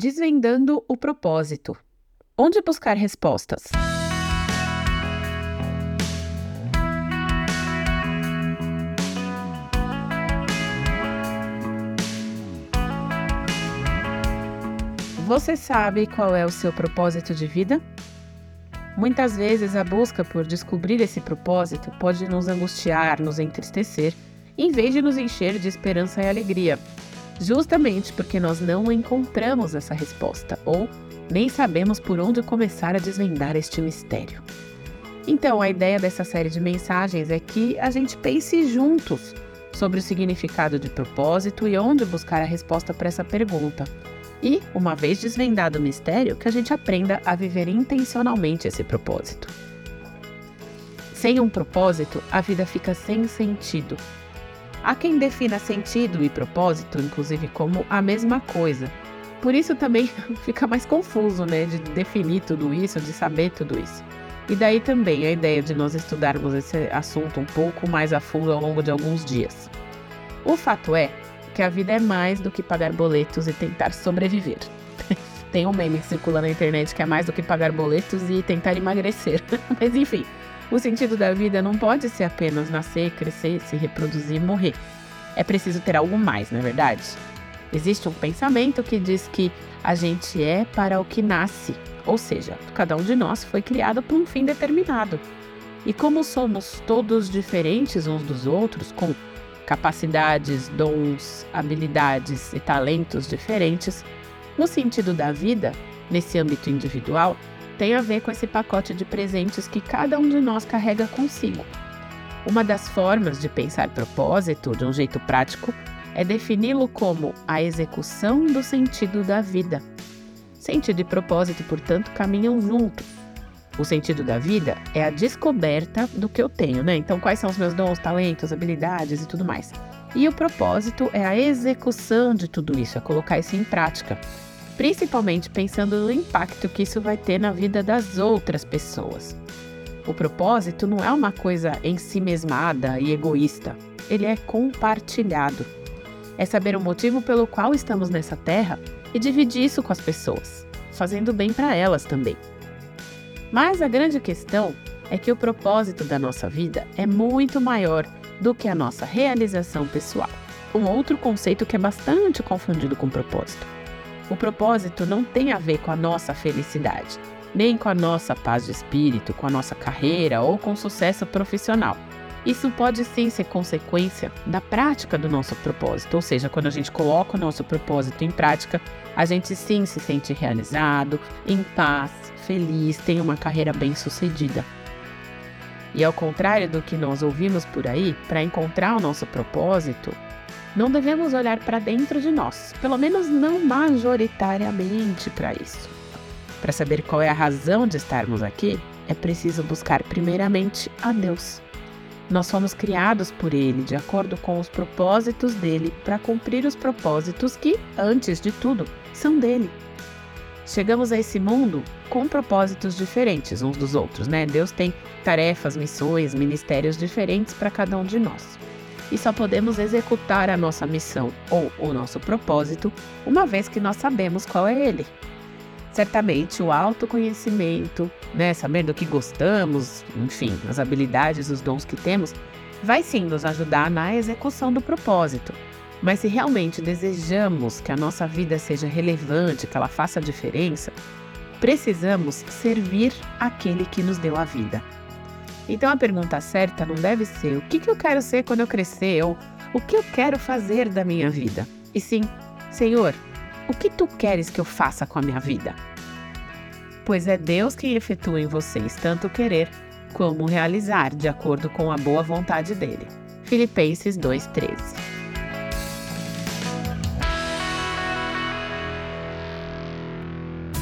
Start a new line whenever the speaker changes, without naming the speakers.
Desvendando o propósito. Onde buscar respostas? Você sabe qual é o seu propósito de vida? Muitas vezes a busca por descobrir esse propósito pode nos angustiar, nos entristecer, em vez de nos encher de esperança e alegria, justamente porque nós não encontramos essa resposta ou nem sabemos por onde começar a desvendar este mistério. Então, a ideia dessa série de mensagens é que a gente pense juntos sobre o significado de propósito e onde buscar a resposta para essa pergunta e, uma vez desvendado o mistério, que a gente aprenda a viver intencionalmente esse propósito. Sem um propósito, a vida fica sem sentido. Há quem defina sentido e propósito, inclusive, como a mesma coisa. Por isso também fica mais confuso, né, de definir tudo isso, de saber tudo isso. E daí também a ideia de nós estudarmos esse assunto um pouco mais a fundo ao longo de alguns dias. O fato é que a vida é mais do que pagar boletos e tentar sobreviver. Tem um meme que circula na internet que é mais do que pagar boletos e tentar emagrecer. Mas enfim, o sentido da vida não pode ser apenas nascer, crescer, se reproduzir e morrer. É preciso ter algo mais, não é verdade? Existe um pensamento que diz que a gente é para o que nasce, ou seja, cada um de nós foi criado para um fim determinado. E como somos todos diferentes uns dos outros, com capacidades, dons, habilidades e talentos diferentes, no sentido da vida, nesse âmbito individual, tem a ver com esse pacote de presentes que cada um de nós carrega consigo. Uma das formas de pensar propósito de um jeito prático é defini-lo como a execução do sentido da vida. Sentido e propósito, portanto, caminham juntos. O sentido da vida é a descoberta do que eu tenho, né? Então, quais são os meus dons, talentos, habilidades e tudo mais. E o propósito é a execução de tudo isso, é colocar isso em prática, principalmente pensando no impacto que isso vai ter na vida das outras pessoas. O propósito não é uma coisa em si mesmada e egoísta, ele é compartilhado. É saber o motivo pelo qual estamos nessa terra e dividir isso com as pessoas, fazendo bem para elas também. Mas a grande questão é que o propósito da nossa vida é muito maior do que a nossa realização pessoal. Um outro conceito que é bastante confundido com propósito. O propósito não tem a ver com a nossa felicidade, nem com a nossa paz de espírito, com a nossa carreira ou com sucesso profissional. Isso pode sim ser consequência da prática do nosso propósito, ou seja, quando a gente coloca o nosso propósito em prática, a gente sim se sente realizado, em paz, feliz, tem uma carreira bem-sucedida. E ao contrário do que nós ouvimos por aí, para encontrar o nosso propósito, não devemos olhar para dentro de nós, pelo menos não majoritariamente para isso. Para saber qual é a razão de estarmos aqui, é preciso buscar primeiramente a Deus. Nós fomos criados por Ele de acordo com os propósitos dele para cumprir os propósitos que, antes de tudo, são dele. Chegamos a esse mundo com propósitos diferentes uns dos outros, né? Deus tem tarefas, missões, ministérios diferentes para cada um de nós. E só podemos executar a nossa missão ou o nosso propósito uma vez que nós sabemos qual é ele. Certamente o autoconhecimento, né, saber do que gostamos, enfim, as habilidades, os dons que temos, vai sim nos ajudar na execução do propósito. Mas se realmente desejamos que a nossa vida seja relevante, que ela faça diferença, precisamos servir aquele que nos deu a vida. Então a pergunta certa não deve ser o que, eu quero ser quando eu crescer ou o que eu quero fazer da minha vida. E sim, Senhor, o que tu queres que eu faça com a minha vida? Pois é Deus quem efetua em vocês tanto querer como realizar, de acordo com a boa vontade dele. Filipenses 2,13